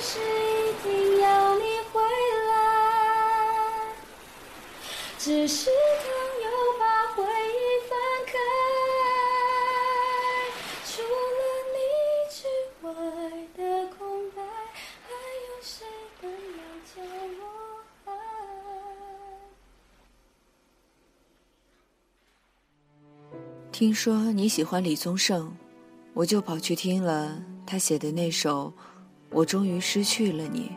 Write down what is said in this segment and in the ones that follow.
是一定要你回来，只是当又把回忆翻开，除了你之外的空白，还有谁能来教我爱？听说你喜欢李宗盛，我就跑去听了他写的那首《我终于失去了你》。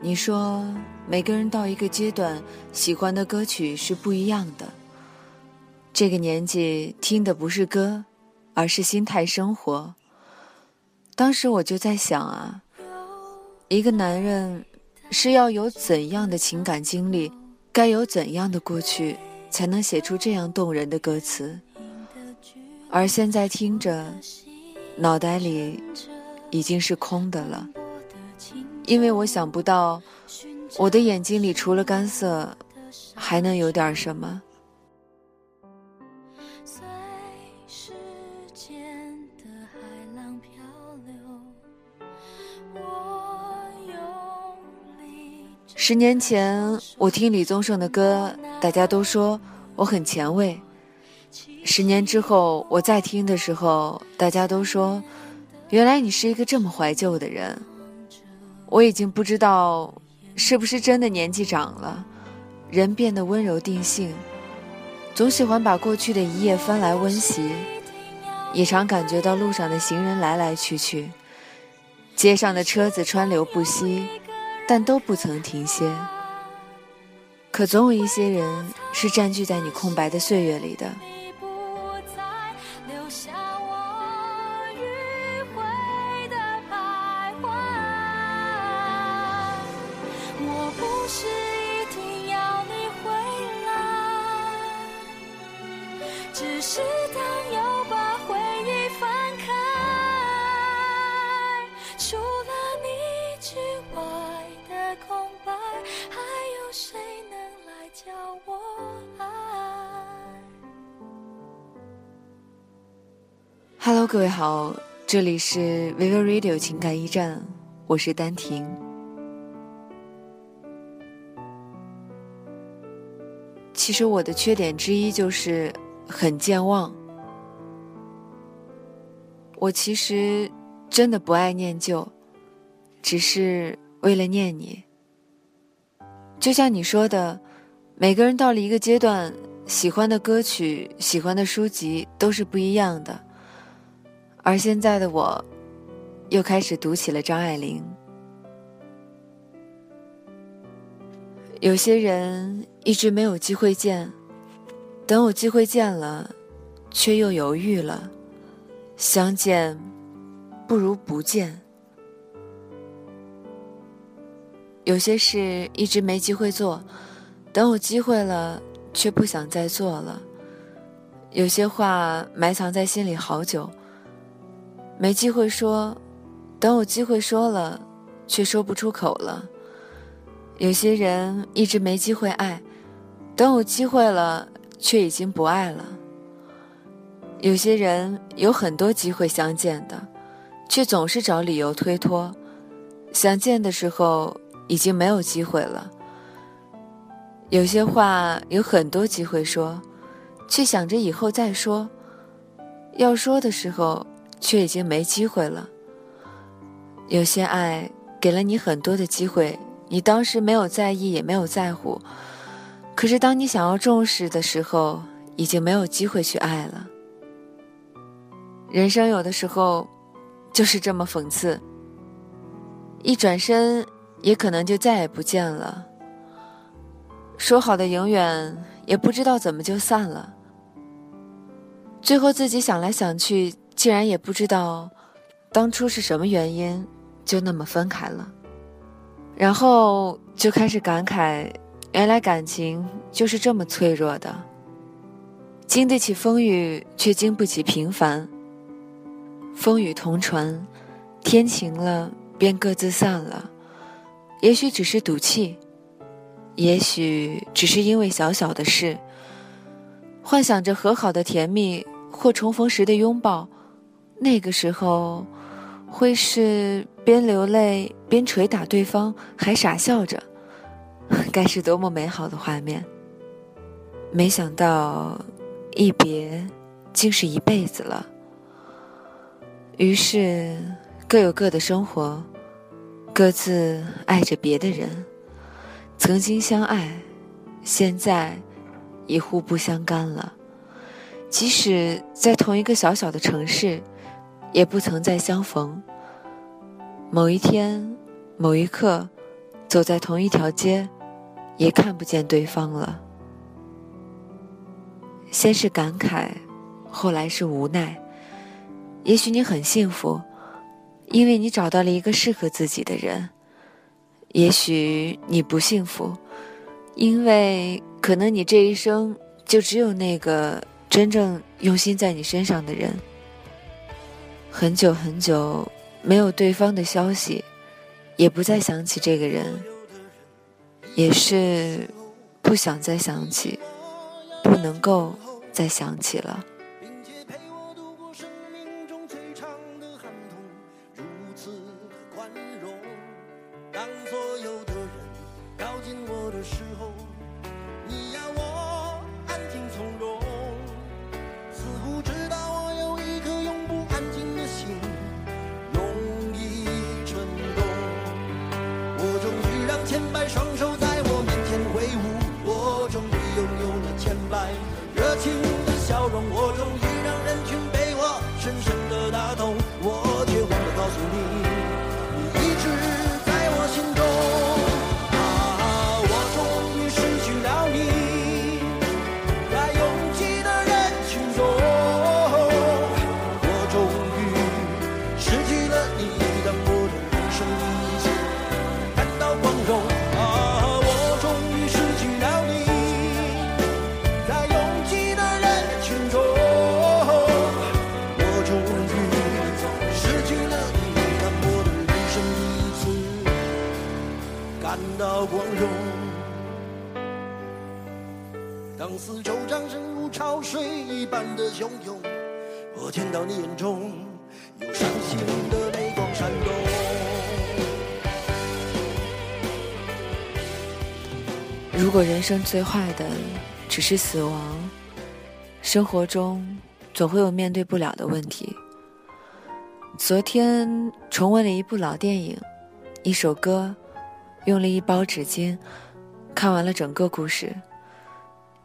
你说每个人到一个阶段，喜欢的歌曲是不一样的。这个年纪听的不是歌，而是心态生活。当时我就在想啊，一个男人是要有怎样的情感经历，该有怎样的过去，才能写出这样动人的歌词？而现在听着，脑袋里已经是空的了，因为我想不到，我的眼睛里除了干涩，还能有点什么。十年前，我听李宗盛的歌，大家都说我很前卫。十年之后，我再听的时候，大家都说，原来你是一个这么怀旧的人。我已经不知道，是不是真的年纪长了，人变得温柔定性，总喜欢把过去的一页翻来温习，也常感觉到路上的行人来来去去，街上的车子川流不息，但都不曾停歇。可总有一些人是占据在你空白的岁月里的。各位好，这里是 Vivo Radio 情感驿站，我是丹婷。其实我的缺点之一就是很健忘。我其实真的不爱念旧，只是为了念你。就像你说的，每个人到了一个阶段，喜欢的歌曲、喜欢的书籍都是不一样的。而现在的我，又开始读起了张爱玲。有些人一直没有机会见，等有机会见了，却又犹豫了。相见，不如不见。有些事一直没机会做，等有机会了，却不想再做了。有些话埋藏在心里好久。没机会说，等有机会说了，却说不出口了。有些人一直没机会爱，等有机会了，却已经不爱了。有些人有很多机会相见的，却总是找理由推脱。想见的时候，已经没有机会了。有些话有很多机会说，却想着以后再说。要说的时候，却已经没机会了。有些爱给了你很多的机会，你当时没有在意，也没有在乎。可是当你想要重视的时候，已经没有机会去爱了。人生有的时候就是这么讽刺，一转身也可能就再也不见了。说好的永远，也不知道怎么就散了。最后自己想来想去，竟然也不知道当初是什么原因，就那么分开了。然后就开始感慨，原来感情就是这么脆弱的，经得起风雨，却经不起平凡。风雨同船，天晴了便各自散了。也许只是赌气，也许只是因为小小的事，幻想着和好的甜蜜或重逢时的拥抱。那个时候，会是边流泪边捶打对方，还傻笑着，该是多么美好的画面。没想到，一别竟是一辈子了。于是，各有各的生活，各自爱着别的人。曾经相爱，现在已互不相干了。即使在同一个小小的城市，也不曾再相逢。某一天，某一刻，走在同一条街，也看不见对方了。先是感慨，后来是无奈。也许你很幸福，因为你找到了一个适合自己的人；也许你不幸福，因为可能你这一生就只有那个真正用心在你身上的人。很久很久没有对方的消息，也不再想起这个人，也是不想再想起。不能够再想起了。的牵绊，热情的笑容，我终于让人群被我深深的打动，我却忘了告诉你。汹涌，我见到你眼中有伤心的泪光闪动。如果人生最坏的只是死亡，生活中总会有面对不了的问题。昨天重温了一部老电影，一首歌，用了一包纸巾，看完了整个故事。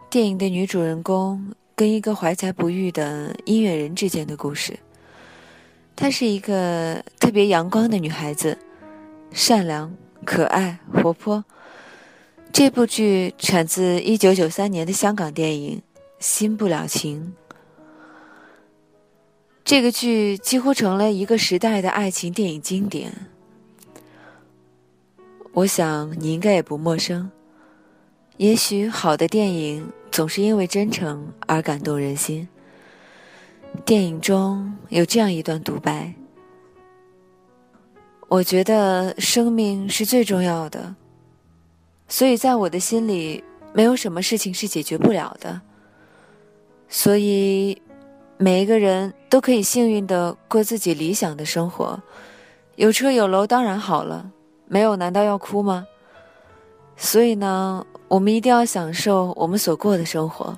电影的女主人公。跟一个怀才不遇的音乐人之间的故事。她是一个特别阳光的女孩子，善良、可爱、活泼。这部剧产自一九九三年的香港电影《新不了情》。这个剧几乎成了一个时代的爱情电影经典。我想你应该也不陌生。也许好的电影。总是因为真诚而感动人心。电影中有这样一段独白：“我觉得生命是最重要的，所以在我的心里，没有什么事情是解决不了的。所以，每一个人都可以幸运的过自己理想的生活，有车有楼当然好了，没有难道要哭吗？所以呢？”我们一定要享受我们所过的生活。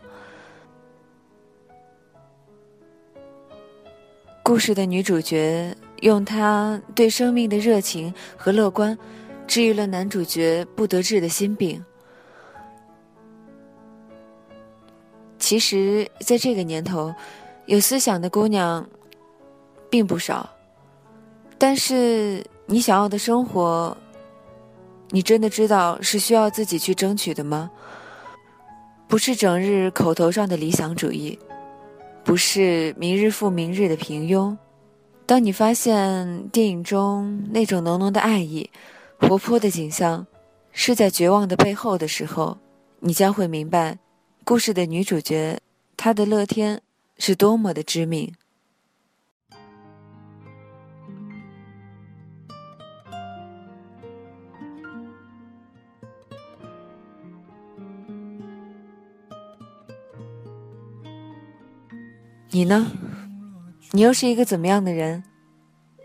故事的女主角用她对生命的热情和乐观，治愈了男主角不得志的心病。其实，在这个年头，有思想的姑娘并不少，但是你想要的生活。你真的知道是需要自己去争取的吗？不是整日口头上的理想主义，不是明日复明日的平庸。当你发现电影中那种浓浓的爱意、活泼的景象，是在绝望的背后的时候，你将会明白，故事的女主角她的乐天是多么的致命。你呢？你又是一个怎么样的人？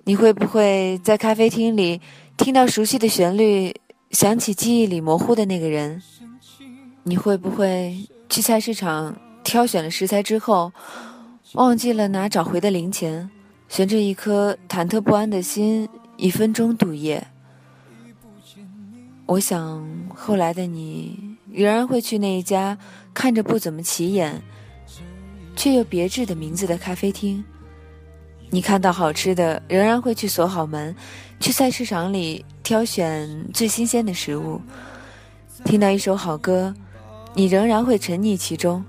你会不会在咖啡厅里听到熟悉的旋律，想起记忆里模糊的那个人？你会不会去菜市场挑选了食材之后，忘记了拿找回的零钱，悬着一颗忐忑不安的心，一分钟度夜？我想，后来的你仍然会去那一家看着不怎么起眼，却又别致的名字的咖啡厅。你看到好吃的，仍然会去锁好门，去菜市场里挑选最新鲜的食物。听到一首好歌，你仍然会沉溺其中。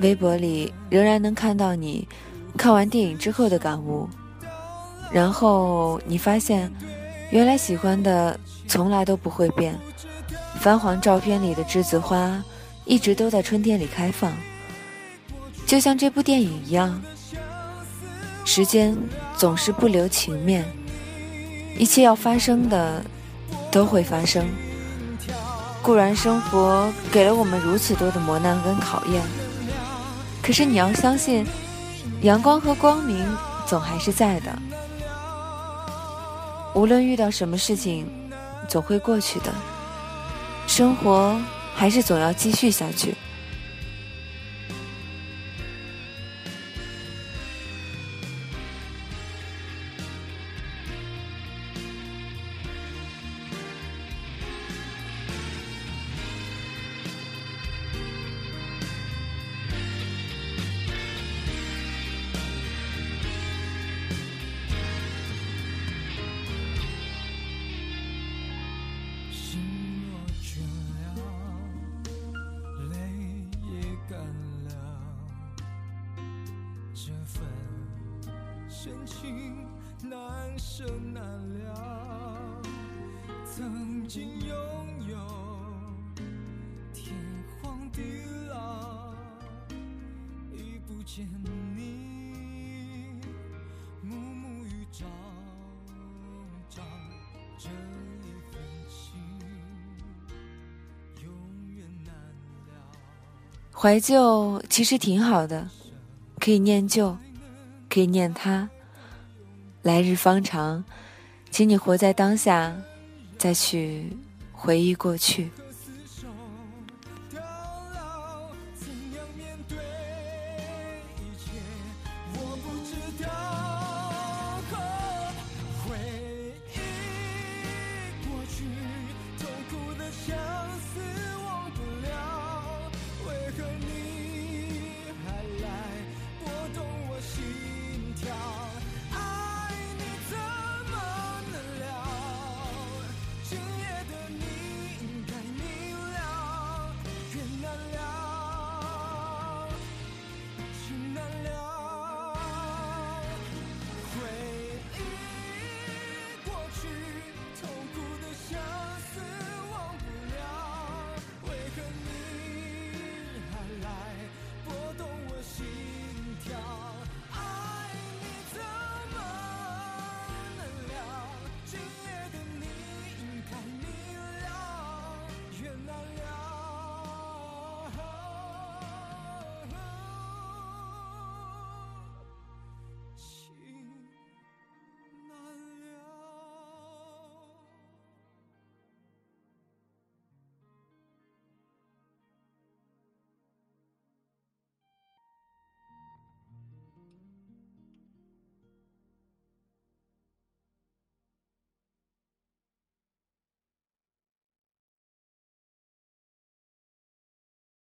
微博里仍然能看到你看完电影之后的感悟，然后你发现，原来喜欢的。从来都不会变，泛黄照片里的栀子花，一直都在春天里开放，就像这部电影一样。时间总是不留情面，一切要发生的都会发生。固然生活给了我们如此多的磨难跟考验，可是你要相信，阳光和光明总还是在的。无论遇到什么事情。总会过去的，生活还是总要继续下去。这份深情难舍难了曾经拥有天荒地老，已不见你，暮暮与朝朝，这一份情永远难了。怀旧其实挺好的，可以念旧，可以念他。来日方长，请你活在当下。再去回忆过去。